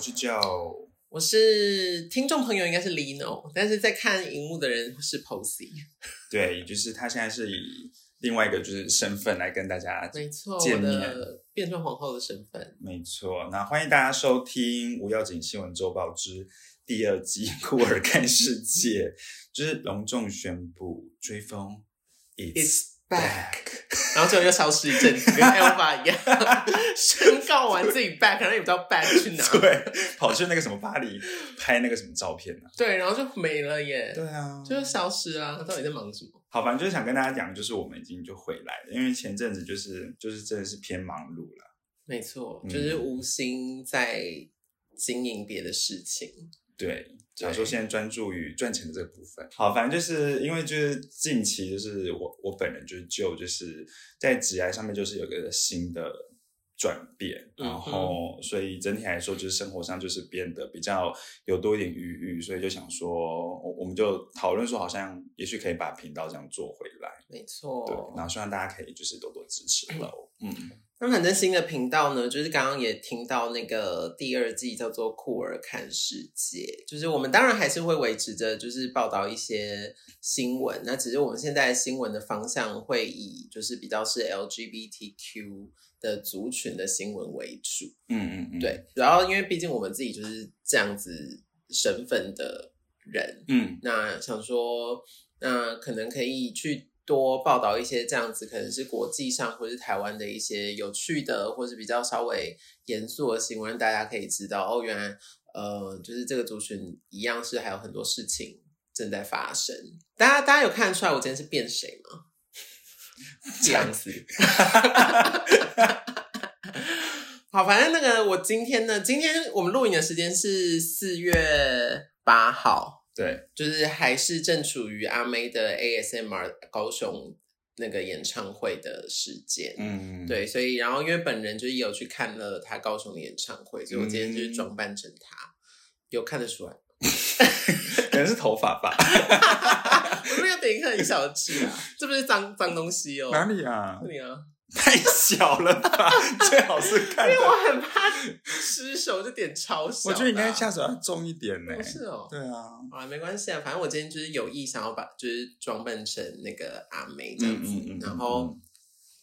我是 Joe，我是听众朋友应该是 Lino，但是在看荧幕的人是 Posy。对，就是他现在是以另外一个就是身份来跟大家没错，见面变装皇后的身份。没错，那欢迎大家收听《无要紧新闻周报》之第二季《酷儿看世界》，就是隆重宣布追风 It's back，back。然后最后又消失一阵子，跟 Elva 一样，宣告完自己 back，然后也不知道 back 去哪。对，跑去那个什么巴黎拍那个什么照片呢、对，然后就没了耶，对啊，就消失啊！到底在忙什么？好，反正就是想跟大家讲，就是我们已经就回来了，因为前阵子就是就是真的是偏忙碌了。没错，嗯就是无心在经营别的事情。对，想说现在专注于赚钱的这个部分。好，反正就是因为就是近期就是我我本人就是就就是在职业上面就是有个新的转变，嗯然后所以整体来说就是生活上就是变得比较有多一点余裕，所以就想说我我们就讨论说好像也许可以把频道这样做回来，没错，对，然后希望大家可以就是多多支持喽，嗯。那反正新的频道呢，就是刚刚也听到那个第二季叫做“酷儿看世界”，就是我们当然还是会维持着，就是报道一些新闻。那只是我们现在新闻的方向会以就是比较是 LGBTQ 的族群的新闻为主。嗯嗯嗯，，对，然后因为毕竟我们自己就是这样子身份的人，嗯那想说，那可能可以去多报道一些这样子，可能是国际上或是台湾的一些有趣的，或是比较稍微严肃的新闻，大家可以知道哦，原来呃，就是这个族群一样是还有很多事情正在发生。大家大家有看得出来我今天是变谁吗？这样子。好，反正那个我今天呢，今天我们录影的时间是四月八号，对，就是还是正处于阿妹的 ASMR 高雄那个演唱会的时间。嗯，对，所以然后因为本人就是有去看了她高雄的演唱会，所以我今天就是装扮成她，有看得出来。可能是头发吧。我有点很小的痣啊，这不是脏脏东西哦。哪里啊？这里啊，太小了吧，最好是看因为。我很怕失手，就点超小啊。我觉得你应该下手要重一点呢不。是哦。对啊，啊，没关系啊，反正我今天就是有意想要把就是装扮成那个阿妹这样子，嗯嗯嗯嗯然后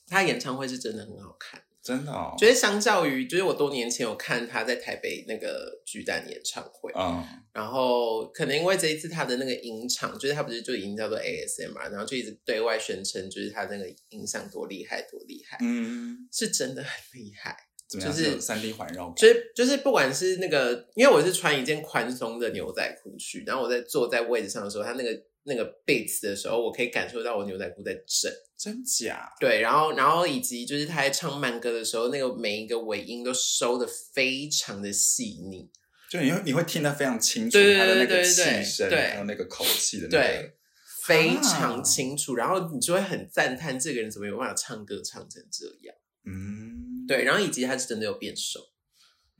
她演唱会是真的很好看，真的哦。觉得相较于就是我多年前有看他在台北那个巨蛋演唱会，嗯然后可能因为这一次他的那个音场，就是他不是就已经叫做 ASMR，然后就一直对外宣称就是他那个音响多厉害多厉害，嗯，是真的很厉害。就是是三 D 环绕感。就是就是不管是那个，因为我是穿一件宽松的牛仔裤去，然后我在坐在位置上的时候，他那个那个 beats 的时候，我可以感受到我牛仔裤在震。真假？对，然后然后以及就是他在唱慢歌的时候，那个每一个尾音都收的非常的细腻。就你会你会听得非常清楚他的那个气对声，对还有那个口气的那对个。非常清楚，然后你就会很赞叹这个人怎么有办法唱歌唱成这样。嗯，对，然后以及他是真的有变瘦，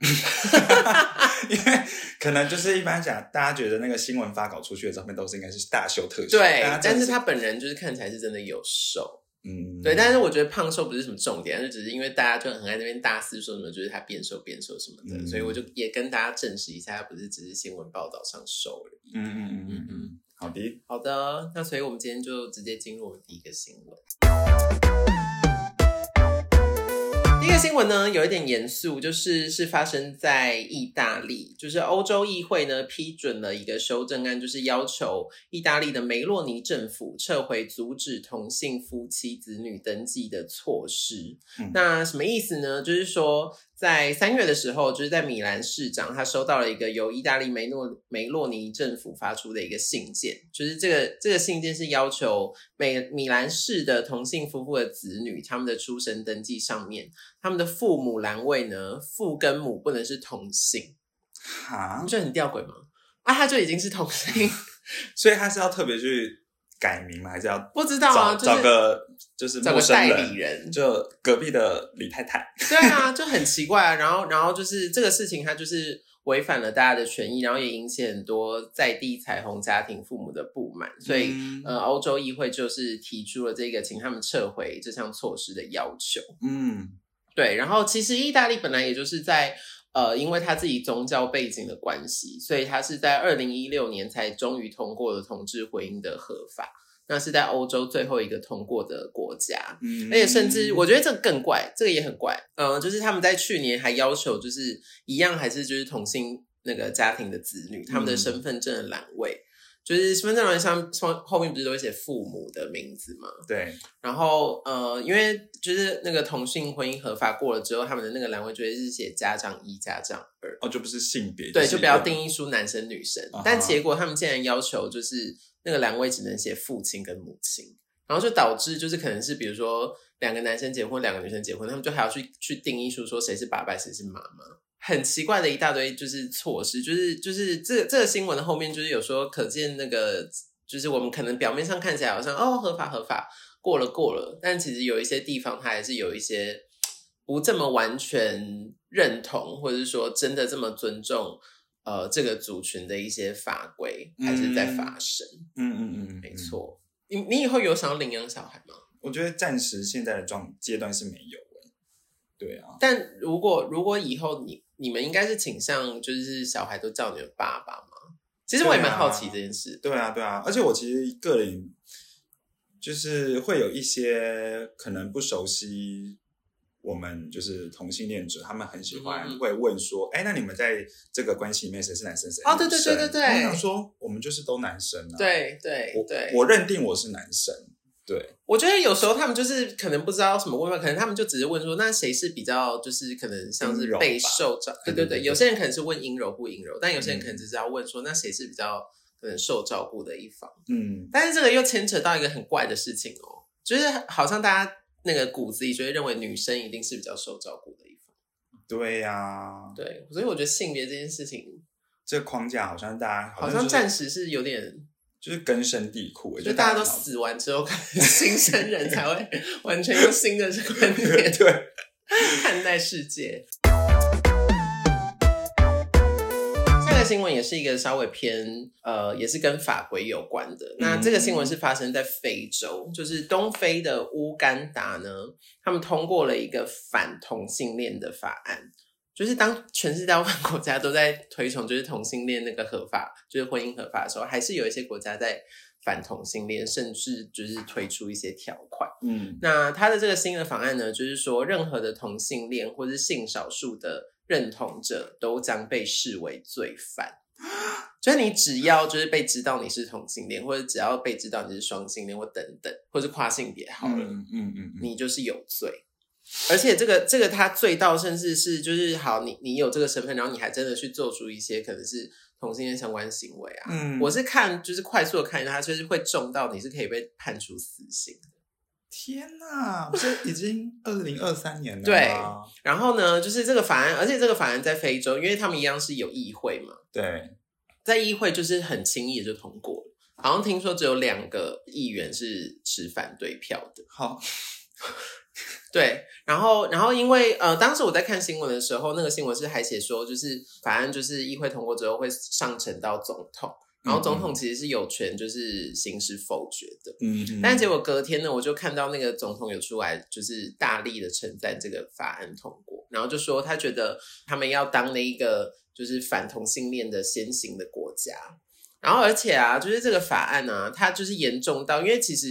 因为可能就是一般讲，大家觉得那个新闻发稿出去的照片都是应该是大秀特秀，对但是他本人就是看起来是真的有瘦。嗯，对，但是我觉得胖瘦不是什么重点，就只是因为大家就很爱那边大肆说什么，就是他变瘦变瘦什么的，嗯所以我就也跟大家证实一下，他不是只是新闻报道上瘦而已。嗯嗯嗯嗯嗯，好的，好的，那所以我们今天就直接进入我们第一个新闻。第一个新闻呢，有一点严肃，就是是发生在意大利，就是欧洲议会呢批准了一个修正案，就是要求意大利的梅洛尼政府撤回阻止同性夫妻子女登记的措施。嗯那什么意思呢？就是说，在三月的时候，就是在米兰市长他收到了一个由意大利梅诺梅洛尼政府发出的一个信件，就是这个这个信件是要求美米兰市的同性夫妇的子女他们的出生登记上面，他们的父母栏位呢，父跟母不能是同性，哈你，觉得很吊诡吗？啊，他就已经是同性，所以他是要特别去改名吗？还是要不知道找啊，就是找个就是找个陌生代理人，就隔壁的李太太，对啊，就很奇怪啊。然后，然后就是这个事情，它就是违反了大家的权益，然后也引起很多在地彩虹家庭父母的不满，所以、嗯呃，欧洲议会就是提出了这个请他们撤回这项措施的要求。嗯对，然后其实意大利本来也就是在呃，因为他自己宗教背景的关系，所以他是在二零一六年才终于通过了同志婚姻的合法。那是在欧洲最后一个通过的国家，嗯而且甚至我觉得这个更怪，这个也很怪。呃，就是他们在去年还要求，就是一样还是就是同性那个家庭的子女，他们的身份证的栏位，就是身份证栏上后后面不是都会写父母的名字吗？对，然后呃，因为就是那个同性婚姻合法过了之后，他们的那个栏位就会是写家长一、家长二，哦，就不是性别，对，就不要定义出男生女生。啊但结果他们竟然要求就是那个栏位只能写父亲跟母亲，然后就导致就是可能是比如说两个男生结婚，两个女生结婚，他们就还要去去定义出说谁是爸爸，谁是妈妈。很奇怪的一大堆就是措施，就是就是这这个新闻的后面就是有说可见那个就是我们可能表面上看起来好像哦合法合法过了过了，但其实有一些地方它还是有一些不这么完全认同，或者是说真的这么尊重呃这个族群的一些法规还是在发生。嗯嗯嗯，嗯没。错，你你以后有想要领养小孩吗？我觉得暂时现在的状阶段是没有诶。对啊，但如果如果以后你你们应该是倾向就是小孩都叫你们爸爸吗？其实我也蛮好奇这件事。对啊，对啊，而且我其实个人就是会有一些可能不熟悉我们就是同性恋者，他们很喜欢会问说，哎、那你们在这个关系里面谁是男生谁是哦对对对对对我想说，我们就是都男生啊。，对对我对，我认定我是男生。对，我觉得有时候他们就是可能不知道什么问法，可能他们就只是问说，那谁是比较就是可能像是阴柔吧备受照，对对对，有些人可能是问阴柔不阴柔，但有些人嗯可能只是要问说，那谁是比较可能受照顾的一方？嗯，但是这个又牵扯到一个很怪的事情哦，就是好像大家那个骨子里就会认为女生一定是比较受照顾的一方，对呀、对，所以我觉得性别这件事情这个框架好像大家好像暂时是有点，就是根深蒂固，就大家都死完之后，可能新生人才会 完全用新的观念对，看待世界。下个新闻也是一个稍微偏呃，也是跟法规有关的。那这个新闻是发生在非洲，就是东非的乌干达呢，他们通过了一个反同性恋的法案。就是当全世界大部分国家都在推崇就是同性恋那个合法，就是婚姻合法的时候，还是有一些国家在反同性恋，甚至就是推出一些条款。嗯那他的这个新的法案呢，就是说，任何的同性恋或是性少数的认同者都将被视为罪犯。就是你只要就是被知道你是同性恋，或者只要被知道你是双性恋或等等，或是跨性别好了，嗯嗯嗯嗯，你就是有罪。而且这个这个他罪到甚至是就是好，你你有这个身份，然后你还真的去做出一些可能是同性恋相关行为啊。嗯我是看就是快速的看一下，他就是会重到你是可以被判处死刑的。天哪，这已经二零二三年了吗，对然后呢，就是这个法案，而且这个法案在非洲，因为他们一样是有议会嘛，对，在议会就是很轻易就通过了。好像听说只有两个议员是持反对票的。好，对，然后，然后因为呃，当时我在看新闻的时候，那个新闻是还写说，就是法案就是议会通过之后会上呈到总统，然后总统其实是有权就是行使否决的。嗯，但。结果隔天呢，我就看到那个总统有出来，就是大力的称赞这个法案通过，然后就说他觉得他们要当那一个就是反同性恋的先行的国家，然后而且啊，就是这个法案呢、它就是严重到，因为其实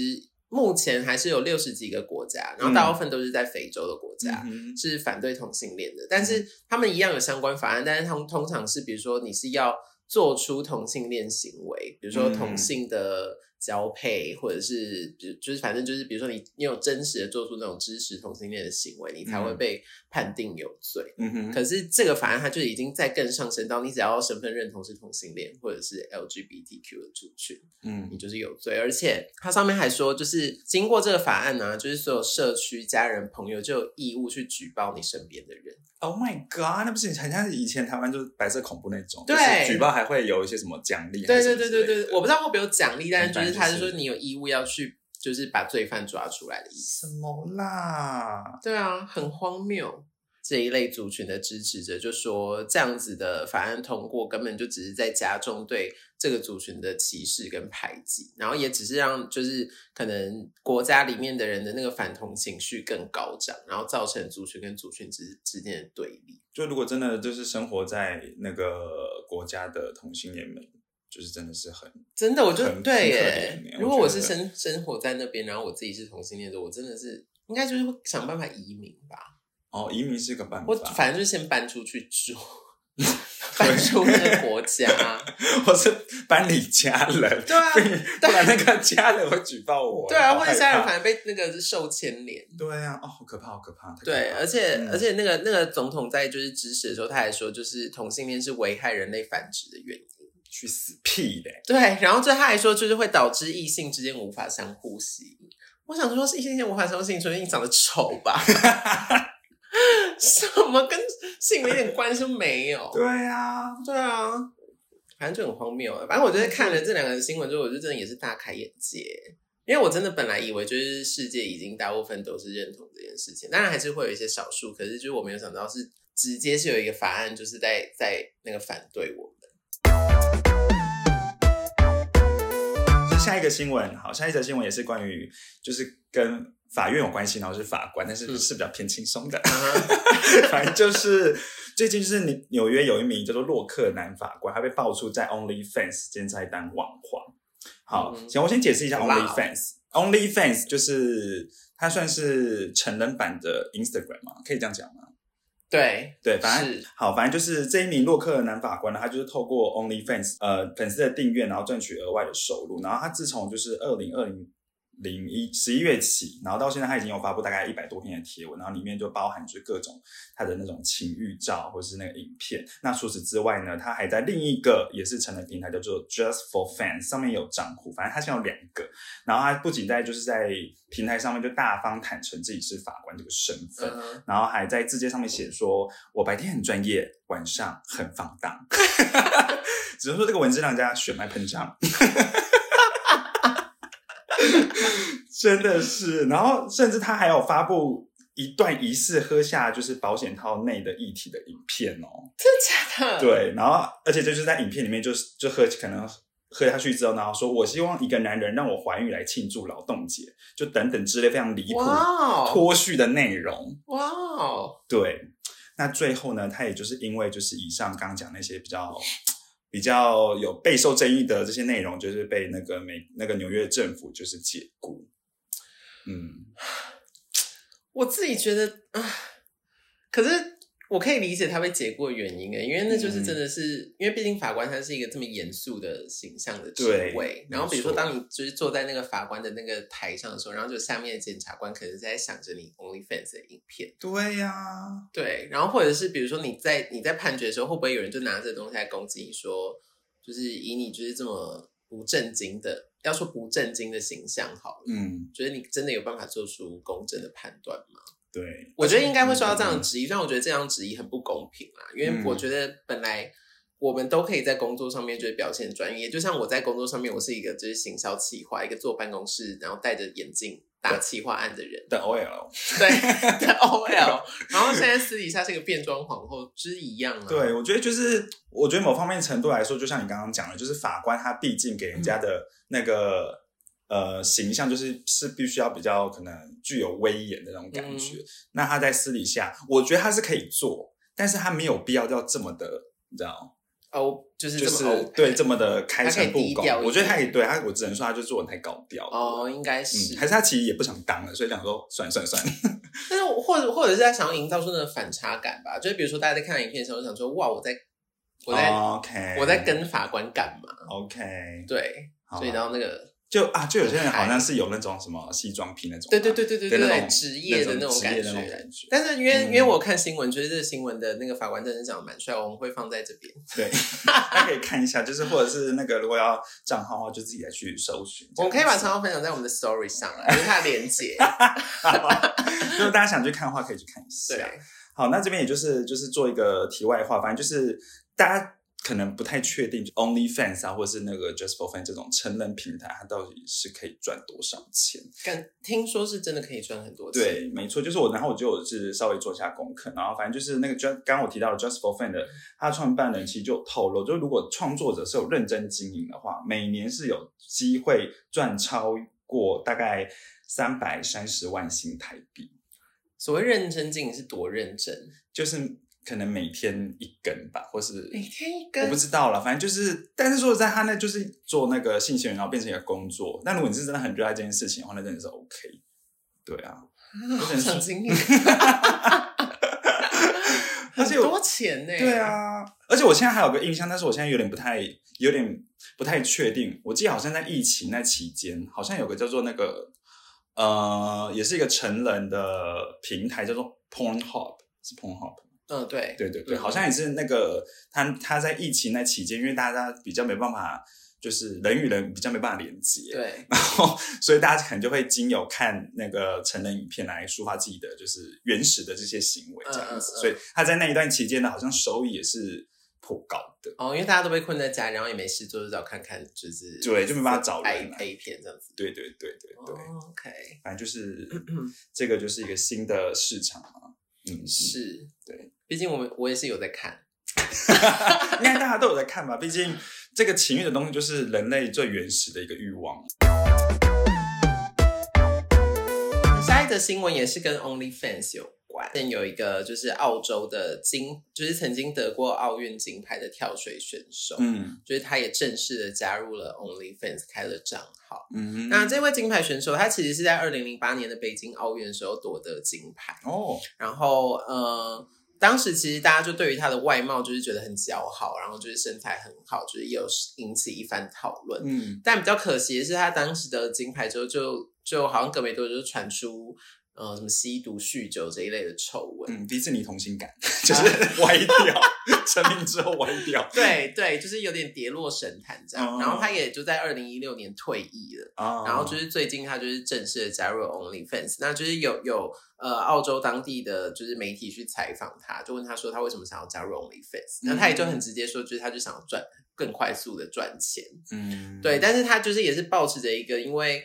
目前还是有六十几个国家，然后大部分都是在非洲的国家。嗯是反对同性恋的，但是他们一样有相关法案，但是他们通常是比如说你是要做出同性恋行为，比如说嗯。同性的交配，或者是比如就是反正就是比如说你你有真实的做出那种支持同性恋的行为，你才会嗯。被判定有罪。嗯哼，可是这个法案它就已经在更上升到，你只要身份认同是同性恋或者是 LGBTQ 的族群，嗯。你就是有罪，而且它上面还说，就是经过这个法案呢、就是所有社区、家人、朋友就有义务去举报你身边的人。，Oh my God，那不是很像以前台湾就是白色恐怖那种，对就是举报还会有一些什么奖励，对对对对对，我不知道会不会有奖励，但是就是他是说你有义务要去，就是把罪犯抓出来的意思。什么啦？对啊，很荒谬。这一类族群的支持者就说，这样子的法案通过根本就只是在加重对这个族群的歧视跟排挤，然后也只是让就是可能国家里面的人的那个反同情绪更高涨，然后造成族群跟族群之之间的对立。就如果真的就是生活在那个国家的同性恋们，就是真的是很真的，我就很对耶。如果我是我生生活在那边，然后我自己是同性恋者，我真的是应该就是会想办法移民吧。哦，移民是个办法。我反正就是先搬出去住，搬出那个国家。我是搬离家人，对啊不然那个家人会举报我。对啊，或者家人怕反而被那个受牵连。对啊，哦，好可怕，好可怕。对，而且、嗯而且那个那个总统在就是指使的时候，他还说，就是同性恋是危害人类繁殖的原因。去死屁嘞！对，然后最后他还说，就是会导致异性之间无法相互吸引。我想说，是异性间无法相互吸引，除非你长得丑吧？什么跟性别一点关系都没有？对啊，对啊，反正就很荒谬啊。反正我觉得看了这两个新闻之后，我就真的也是大开眼界。因为我真的本来以为就是世界已经大部分都是认同这件事情，当然还是会有一些少数，可是就是我没有想到是直接是有一个法案就是在在那个反对我下一个新闻，好，下一则新闻也是关于，就是跟法院有关系，然后是法官，但是嗯是比较偏轻松的。反正就是最近就是纽纽约有一名叫做洛克男法官，他被爆出在 OnlyFans 兼在当网黄。好，嗯行，我先解释一下 OnlyFans。OnlyFans 就是它算是成人版的 Instagram 嘛，可以这样讲吗？对对，反正是好，反正就是这一名洛克的男法官呢，他就是透过 OnlyFans 呃粉丝的订阅，然后赚取额外的收入。然后他自从就是二零二零零一十一月起，然后到现在他已经有发布大概一百多篇的贴文，然后里面就包含就是各种他的那种情欲照或是那个影片。那除此之外呢，他还在另一个也是成人平台叫做 Just for Fans 上面有账户，反正他现在有两个。然后他不仅在就是在平台上面就大方坦诚自己是法官这个身份，然后还在字节上面写说：“我白天很专业，晚上很放荡。”只能说这个文字让人家血脉喷张，真的是。然后甚至他还有发布一段疑似喝下就是保险套内的液体的影片哦。真的假的？，对，然后而且就是在影片里面就是就喝可能喝下去之后，然后说我希望一个男人让我怀孕来庆祝劳动节，就等等之类非常离谱脱序的内容。哇哦，对，那最后呢，他也就是因为就是以上刚刚讲那些比较比较有备受争议的这些内容，就是被那个美那个纽约政府就是解雇。嗯，我自己觉得啊，可是我可以理解他被解雇的原因诶，因为那就是真的是，因为毕竟法官他是一个这么严肃的形象的职对位，然后比如说错当你就是坐在那个法官的那个台上的时候，然后就下面的检察官可能是在想着你 OnlyFans 的影片，对呀、对，然后或者是比如说你在你在判决的时候，会不会有人就拿这个东西来攻击你说，就是以你就是这么不正经的，要说不正经的形象好了，嗯，觉得你真的有办法做出公正的判断吗？对，我觉得应该会受到这样的嗯质疑，但我觉得这样质疑很不公平啦，因为嗯。我觉得本来我们都可以在工作上面就是表现专业，就像我在工作上面，我是一个就是行销企划，一个坐办公室然后戴着眼镜打企划案的人，的 OL，对的 OL，然后现在私底下是一个变装皇后，就是一样啊。对，我觉得就是，我觉得某方面程度来说，就像你刚刚讲的，就是法官他毕竟给人家的那个、呃形象，就是是必须要比较可能具有威严的那种感觉。那他在私底下，我觉得他是可以做，但是他没有必要要这么的，你知道，哦，就是就是对这么的开诚布公。我觉得他也对他，我只能说他就做人太高调。哦，应该是，嗯，还是他其实也不想当了，所以想说算了算了算了。但是我或者或者是他想要营造出那种反差感吧，就是比如说大家在看影片的时候，想说哇，我在我在、OK，我在跟法官干嘛？OK，对，好所以然后那个就啊，就有些人好像是有那种什么西装癖那种啊，对对对对对对职业的那种感觉。但是因为、嗯因为我看新闻，觉得这个新闻的那个法官真的长得蛮帅，我们会放在这边。对，大家可以看一下，就是或者是那个如果要账号的话，就自己来去搜寻。我们可以把账号分享在我们的 story 上来，就是它的连接。子 如果大家想去看的话，可以去看一下。对，好，那这边也就是就是做一个题外话，反正就是大家可能不太确定，OnlyFans 啊，或者是那个 Just for Fun 这种成人平台，它到底是可以赚多少钱？感听说是真的可以赚很多钱。对，没错，就是我，然后我就是稍微做一下功课，然后反正就是那个 Just 刚刚我提到的 Just for Fun 的，他创办人其实就透露，就如果创作者是有认真经营的话，每年是有机会赚超过大概三百三十万新台币。所谓认真经营是多认真？就是可能每天一根吧，或是每天一根，我不知道了。反正就是，但是说实在，他那就是做那个性行为，然后变成一个工作。但如果你是真的很热爱这件事情的话，那真的是 OK。对啊，好想经营，而且多钱呢。对，啊，而且我现在还有个印象，但是我现在有点不太，有点不太确定。我记得好像在疫情那期间，好像有个叫做那个呃，也是一个成人的平台，叫做 Pornhub，是 Pornhub。嗯，对，对对对，嗯。好像也是那个他他在疫情那期间，因为大家比较没办法，就是人与人比较没办法连接，对，然后所以大家可能就会经由看那个成人影片来抒发自己的就是原始的这些行为这样子，所以他在那一段期间呢，好像收益也是颇高的。哦，因为大家都被困在家，然后也没事做，就找看看，就是对就没办法找人 A 片这样子。对对对对对，哦，OK，反正就是这个就是一个新的市场嘛，嗯，嗯。是，对，毕竟我们我也是有在看。应该大家都有在看吧？毕竟这个情欲的东西就是人类最原始的一个欲望。下一则新闻也是跟 OnlyFans 有关，有一个就是澳洲的金，就是曾经得过奥运金牌的跳水选手，嗯就是他也正式的加入了 OnlyFans，开了账号。嗯，那这位金牌选手，他其实是在二零零八年的北京奥运的时候夺得金牌，哦，然后呃，当时其实大家就对于他的外貌就是觉得很姣好，然后就是身材很好，就是也有引起一番讨论。嗯但比较可惜的是，他当时得金牌之后就，就好像隔没多久就传出呃什么吸毒、酗酒这一类的丑闻。嗯，迪士尼同性感 就是歪掉，成名之后歪掉 对对，就是有点跌落神坛这样。哦。然后他也就在二零一六年退役了。啊然后就是最近他就是正式的加入了 OnlyFans，那就是有有呃澳洲当地的就是媒体去采访他，就问他说他为什么想要加入 OnlyFans，那他也就很直接说，就是他就想要赚更快速的赚钱，嗯，对，但是他就是也是保持着一个，因为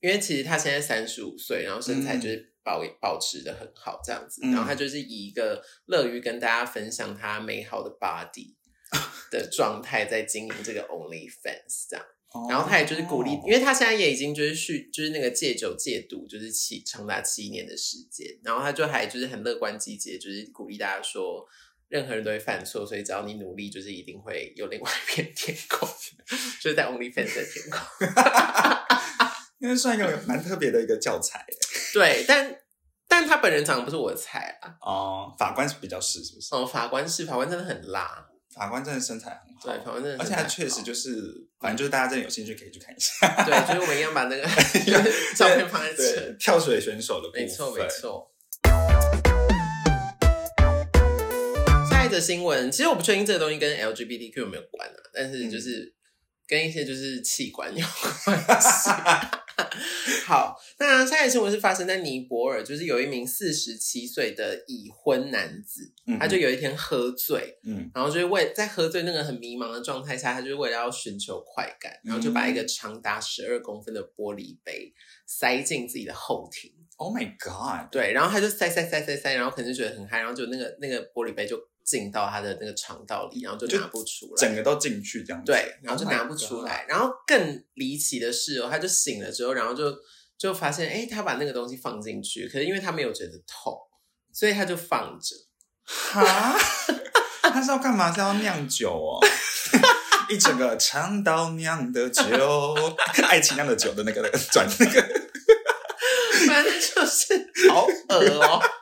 因为其实他现在三十五岁，然后身材就是保、保持的很好这样子，嗯然后他就是以一个乐于跟大家分享他美好的 body 的状态在经营这个 OnlyFans 这样。哦，然后他也就是鼓励，因为他现在也已经就是酗，就是那个戒酒戒毒，就是七长达七年的时间。然后他就还就是很乐观积极，就是鼓励大家说，任何人都会犯错，所以只要你努力，就是一定会有另外一片天空，就是在 OnlyFans 的天空。因为算一个蛮特别的一个教材 对，但但他本人长得不是我的菜啊。哦，法官是比较是是不是？哦，法官是法官真的很辣，法官真的身材很好，对，法官真的而且他确实就是，反正就是大家真的有兴趣可以去看一下。对，就是我们一样把那个 照片放在这对，跳水选手的部分，没错，没。错。下一则新闻，其实我不确定这个东西跟 LGBTQ 有没有关啊，但是就是跟一些就是器官有关系。好，那下一个新闻是发生在尼泊尔，就是有一名四十七岁的已婚男子，嗯他就有一天喝醉，嗯然后就是为在喝醉那个很迷茫的状态下，他就是为了要寻求快感，然后就把一个长达十二公分的玻璃杯塞进自己的后庭。，Oh my God，对，然后他就塞塞塞塞塞，然后可能就觉得很嗨，然后就那个那个玻璃杯就进到他的那个肠道里，然后就就拿不出来，整个都进去这样子。对，然后就 Oh 拿不出来。然后更离奇的是哦，他就醒了之后，然后就就发现，哎，他把那个东西放进去，可是因为他没有觉得痛，所以他就放着。哈，他是要干嘛？是要酿酒哦？一整个肠道酿的酒，爱情酿的酒的那个那个转那个，反正就是好恶哦。反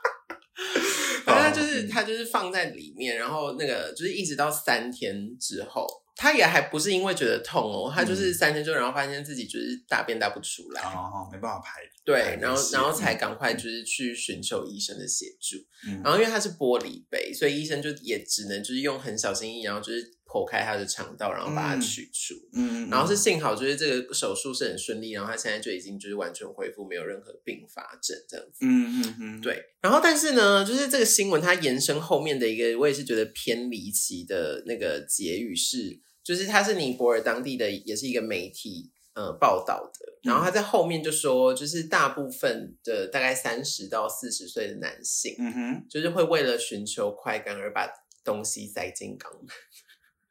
就是放在里面，然后那个就是一直到三天之后，他也还不是因为觉得痛哦，他就是三天之后，然后发现自己就是大便大不出来，哦，没办法排。对，然后然后才赶快就是去寻求医生的协助。嗯然后因为它是玻璃杯，所以医生就也只能就是用很小心翼翼，然后就是剖开他的肠道，然后把它嗯取出。嗯，然后是幸好就是这个手术是很顺利，然后他现在就已经就是完全恢复，没有任何并发症这样子。嗯嗯嗯，对，然后但是呢，就是这个新闻它延伸后面的一个，我也是觉得偏离奇的那个结语是，就是他是尼泊尔当地的，也是一个媒体呃报道的，然后他在后面就说，就是大部分的大概三十到四十岁的男性，嗯哼，就是会为了寻求快感而把东西塞进肛门。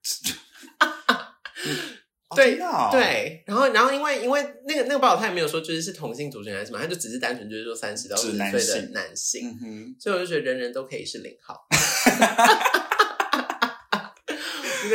哦 对哦，对，然后然后因为因为那个那个报道他也没有说就是是同性族群还是什么，他就只是单纯就是说三十到四十岁的性男性，嗯哼，所以我就觉得人人都可以是零号。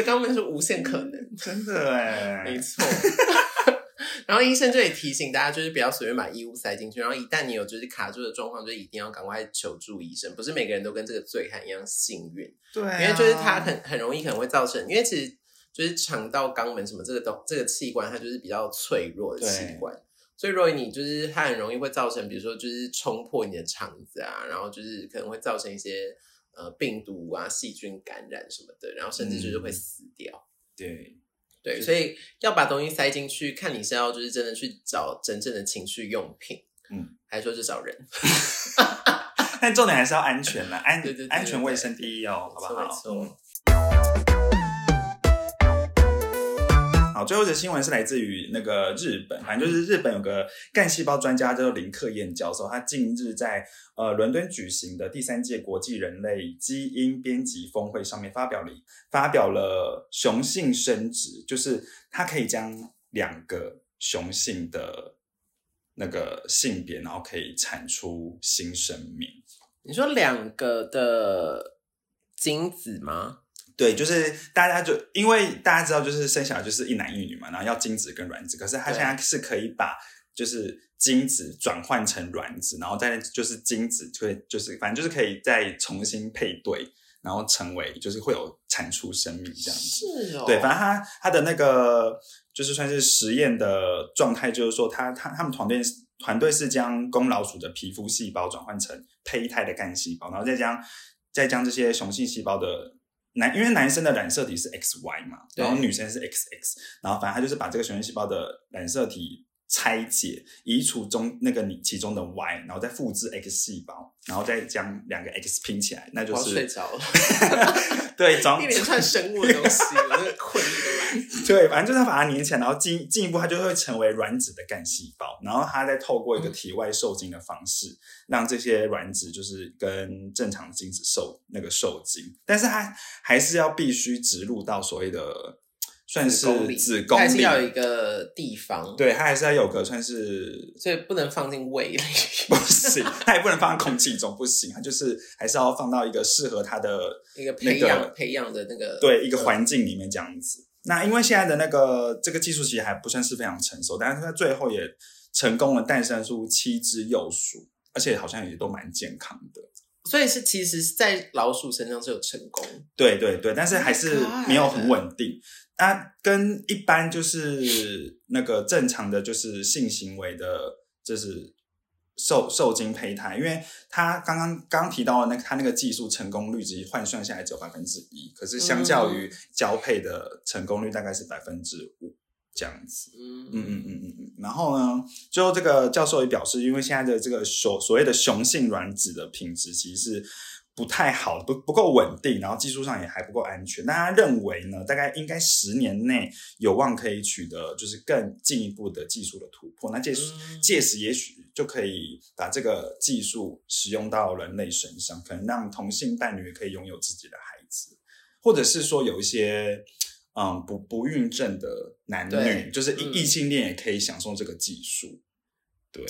肛门是无限可能，真的哎，没错。然后医生就也提醒大家，就是不要随便把异物塞进去。然后一旦你有就是卡住的状况，就一定要赶快求助医生。不是每个人都跟这个醉汉一样幸运，对啊，因为就是它很很容易可能会造成，因为其实就是肠道、肛门什么这个东这个器官，它就是比较脆弱的器官。所以，如果你就是它很容易会造成，比如说就是冲破你的肠子啊，然后就是可能会造成一些呃病毒啊、细菌感染什么的，然后甚至就是会死掉。对，对，所以要把东西塞进去，看你是要就是真的去找真正的情趣用品，嗯，还是说去找人，但重点还是要安全啦，安对对对安全卫生第一哦，好不好？错没错好，最后的新闻是来自于那个日本，反正就是日本有个干细胞专家叫做林克彦教授，他近日在呃伦敦举行的第三届国际人类基因编辑峰会上面发表了发表了雄性生殖，就是它可以将两个雄性的那个性别，然后可以产出新生命。你说两个的精子吗？对，就是大家就因为大家知道，就是生小孩就是一男一女嘛，然后要精子跟卵子，可是他现在是可以把就是精子转换成卵子，然后再就是精子就会就是反正就是可以再重新配对，然后成为就是会有产出生命这样子。是哦，对，反正他他的那个就是算是实验的状态，就是说他他他们团队团队是将公老鼠的皮肤细胞转换成胚胎的干细胞，然后再将再将这些雄性细胞的男，因为男生的染色体是 XY 嘛，然后女生是 XX，然后反正他就是把这个雄性细胞的染色体。拆解，移除中那个你其中的 Y，然后再复制 X 细胞，然后再将两个 X 拼起来，那就是睡着了，对，装一连串生物的东西，我真的困。对，反正就是它把它粘起来，然后进进一步，它就会成为卵子的干细胞，然后它再透过一个体外受精的方式，让这些卵子就是跟正常精子受那个受精，但是它还是要必须植入到所谓的算是子宫里，还是要有一个地方，对，它还是要有个算是所以不能放进胃里。不行，它也不能放在空气中，不行，它就是还是要放到一个适合它的一个培养、个培养的那个对一个环境里面这样子。那因为现在的那个这个技术其实还不算是非常成熟，但是它最后也成功了诞生出七只幼鼠，而且好像也都蛮健康的。所以是其实，在老鼠身上是有成功，对对对，但是还是 Oh 没有很稳定。那跟一般就是那个正常的就是性行为的，就是受受精胚胎，因为他刚刚刚刚提到的那个他那个技术成功率，其实换算下来只有百分之一，可是相较于交配的成功率大概是百分之五这样子。嗯嗯嗯嗯嗯嗯。然后呢，最后这个教授也表示，因为现在的这个所所谓的雄性卵子的品质其实是不太好，不不够稳定，然后技术上也还不够安全。那他认为呢，大概应该十年内有望可以取得就是更进一步的技术的突破。那届时嗯届时也许就可以把这个技术使用到人类身上，可能让同性伴侣可以拥有自己的孩子，或者是说有一些。嗯，不不孕症的男女，就是异性恋也可以享受这个技术。对，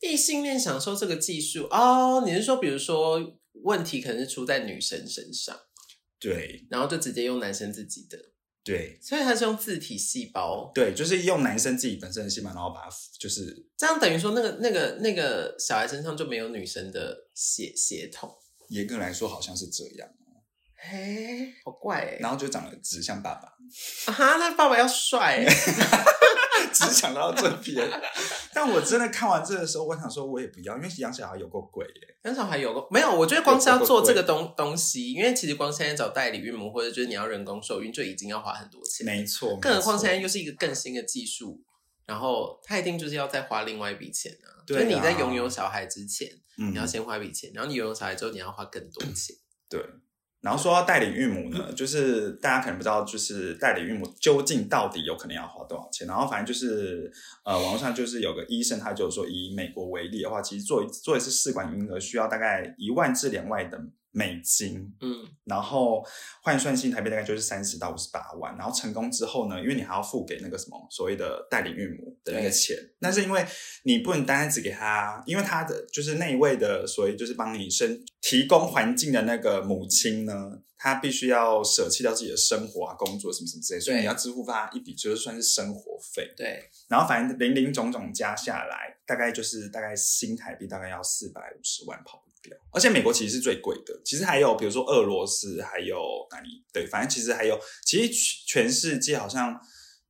异性恋享受这个技术哦，你是说，比如说问题可能是出在女生身上，对，然后就直接用男生自己的，对，所以他是用自体细胞，对，就是用男生自己本身的细胞，然后把它就是这样等于说那个那个那个小孩身上就没有女生的血血统，严格来说好像是这样，嘿，好怪哎、然后就长得只像爸爸。啊哈，那爸爸要帅哎、只想到这边。但我真的看完这个时候，我想说，我也不要，因为养小孩有够贵耶。养小孩有个没有？我觉得光是要做这个东东西，因为其实光现在找代理孕母或者就是你要人工受孕，就已经要花很多钱。没错，更何况现在又是一个更新的技术，然后他一定就是要再花另外一笔钱啊。对啊就你在拥有小孩之前，嗯你要先花一笔钱，然后你拥有小孩之后，你要花更多钱。对。然后说到代理孕母呢，就是大家可能不知道，就是代理孕母究竟到底有可能要花多少钱。然后反正就是呃，网络上就是有个医生，他就说以美国为例的话，其实做一做一次试管婴儿需要大概一万至两万的美金。嗯，然后换算新台币大概就是三十到五十八万，然后成功之后呢，因为你还要付给那个什么所谓的代理孕母的那个钱，但是因为你不能单单只给他，因为他的就是那一位的所谓就是帮你生提供环境的那个母亲呢，她必须要舍弃掉自己的生活啊、工作什么什么之类，所以你要支付他一笔就是算是生活费，对，然后反正零零总总加下来，大概就是大概新台币大概要四百五十万跑而且美国其实是最贵的，其实还有比如说俄罗斯，还有哪里？对，反正其实还有，其实全世界好像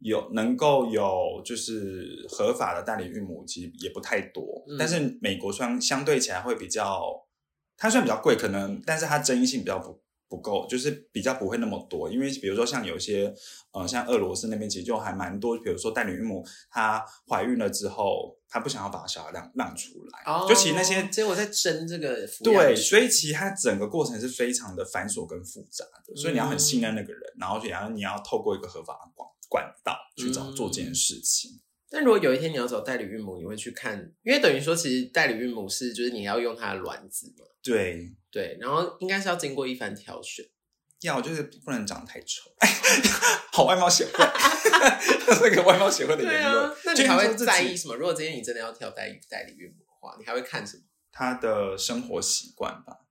有能够有就是合法的代理孕母，其实也不太多。嗯但是美国相相对起来会比较，它虽然比较贵，可能但是它争议性比较不。不够，就是比较不会那么多，因为比如说像有一些，呃，像俄罗斯那边其实就还蛮多，比如说代理孕母她怀孕了之后，她不想要把小孩让让出来，哦，就其实那些结果在争这个对，所以其实它整个过程是非常的繁琐跟复杂的，所以你要很信任那个人，然后然后你要透过一个合法的管管道去找嗯。做这件事情。但如果有一天你要找代理孕母，你会去看，因为等于说其实代理孕母是就是你要用她的卵子嘛，对，对，然后应该是要经过一番挑选。要就是不能长得太丑，好外貌协会，那个外貌协会的对言论啊，，那你还会在意什么？如果今天你真的要挑代理代理孕母的话，你还会看什么？他的生活习惯吧？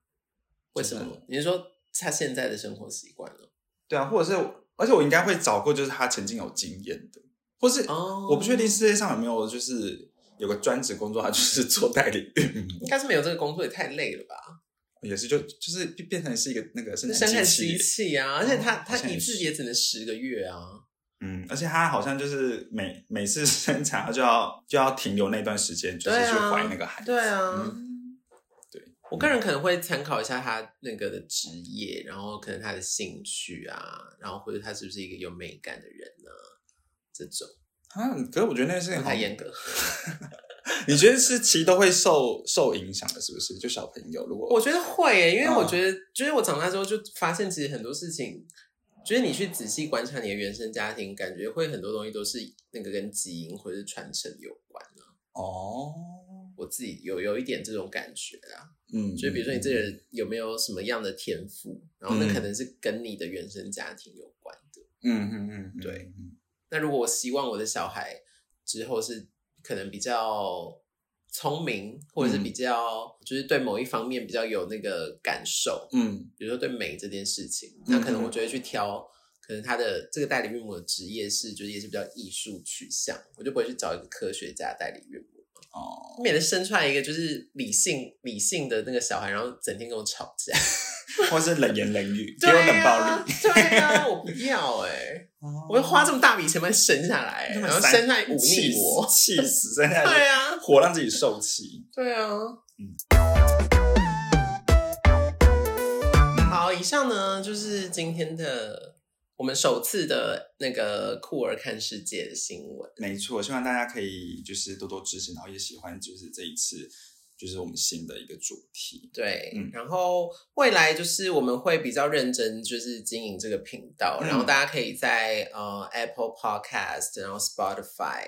为什么？你是说他现在的生活习惯了？对啊，或者是，而且我应该会找过，就是他曾经有经验的，或是、哦我不确定世界上有没有就是有个专职工作，他就是做代理孕母应，该是没有这个工作，也太累了吧？也是就就是变成是一个那个生生产产机机器。啊，而且他好他一次也只能十个月啊。嗯，而且他好像就是每每次 生产，他就要就要停留那段时间，就是去怀那个孩子。对啊，嗯，对，我个人可能会参考一下他那个的职业，然后可能他的兴趣啊，然后或者他是不是一个有美感的人呢、这种啊，可是我觉得那件事情太严格。你觉得是其实都会受受影响的，是不是？就小朋友如果我觉得会耶，因为嗯我觉得，就是我长大之后就发现，其实很多事情，就是你去仔细观察你的原生家庭，感觉会很多东西都是那个跟基因或者是传承有关的。哦，我自己有有一点这种感觉啊，嗯，就是比如说你这个人有没有什么样的天赋，然后那可能是跟你的原生家庭有关的。嗯，嗯嗯嗯，嗯对嗯那如果我希望我的小孩之后是可能比较聪明，或者是比较、就是对某一方面比较有那个感受，嗯比如说对美这件事情，嗯那可能我就会去挑，可能他的这个代理孕母的职业是就是也是比较艺术取向，我就不会去找一个科学家代理孕母，哦，免得生出来一个就是理性理性的那个小孩，然后整天跟我吵架，或是冷言冷语，给对我冷暴啊力，，对啊，我不要哎、我会花这么大笔钱把你生下来、然后生下来忤逆我，气死，生下来 对啊，活让自己受气。对啊，嗯。好，以上呢就是今天的我们首次的那个酷儿看世界的新闻。没错，希望大家可以就是多多支持，然后也喜欢就是这一次就是我们新的一个主题。对，嗯。然后未来就是我们会比较认真，就是经营这个频道，嗯然后大家可以在呃 Apple Podcast，然后 Spotify、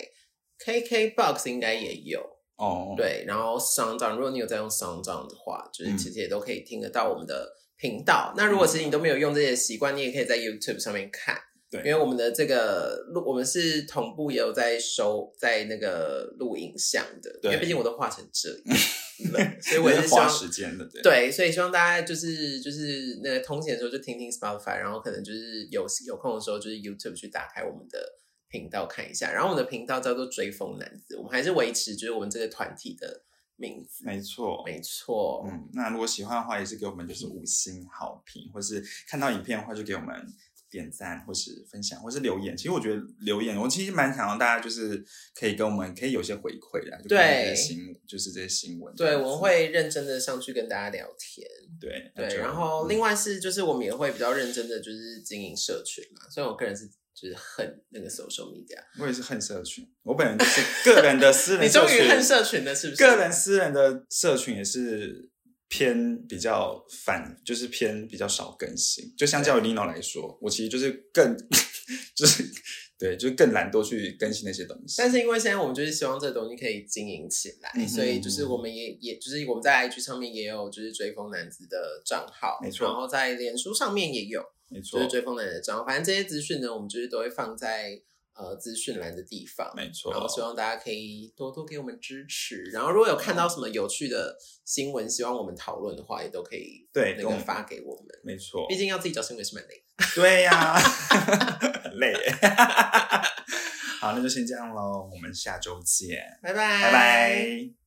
KKBox 应该也有，哦，，对，然后 Sound On，如果你有在用 Sound On 的话，就是嗯。其实也都可以听得到我们的频道。那如果其实你都没有用这些习惯，你也可以在 YouTube 上面看。对。因为我们的这个录，我们是同步也有在收在那个录影像的，因对。为毕竟我都画成这样 了，所以我我是花也是希望时间的，对。对，所以希望大家就是就是那个通勤的时候就听听 Spotify，然后可能就是有有空的时候就是 YouTube 去打开我们的频道看一下。然后我们的频道叫做追风男子，我们还是维持就是我们这个团体的名字。没错，没错，嗯，那如果喜欢的话，也是给我们就是五星好评，或是看到影片的话，就给我们点赞或是分享或是留言。其实我觉得留言，我其实蛮想让大家就是可以跟我们可以有些回馈的，就对新就是这些新闻。对，我们会认真的上去跟大家聊天。对对，然后另外是就是我们也会比较认真的就是经营社群嘛，所以我个人是就是恨那个 social media，我也是恨社群，我本人就是个人的私人，你终于恨社群了是不是？个人私人的社群也是偏比较反，就是偏比较少更新，就相较于 Lino 来说，我其实就是更 就是对，就是更懒惰去更新那些东西。但是因为现在我们就是希望这个东西可以经营起来，嗯所以就是我们也也就是我们在 IG 上面也有就是追风男子的账号，没错然后在脸书上面也有，没错就是，追风男子的账号。反正这些资讯呢，我们就是都会放在呃资讯栏的地方。没错，然后希望大家可以多多给我们支持。然后如果有看到什么有趣的新闻，希望我们讨论的话，也都可以那个对跟我们发给我们。没错毕，竟要自己找新闻是蛮累的。对呀、很累耶。好，那就先这样喽，我们下周见，拜拜，拜拜。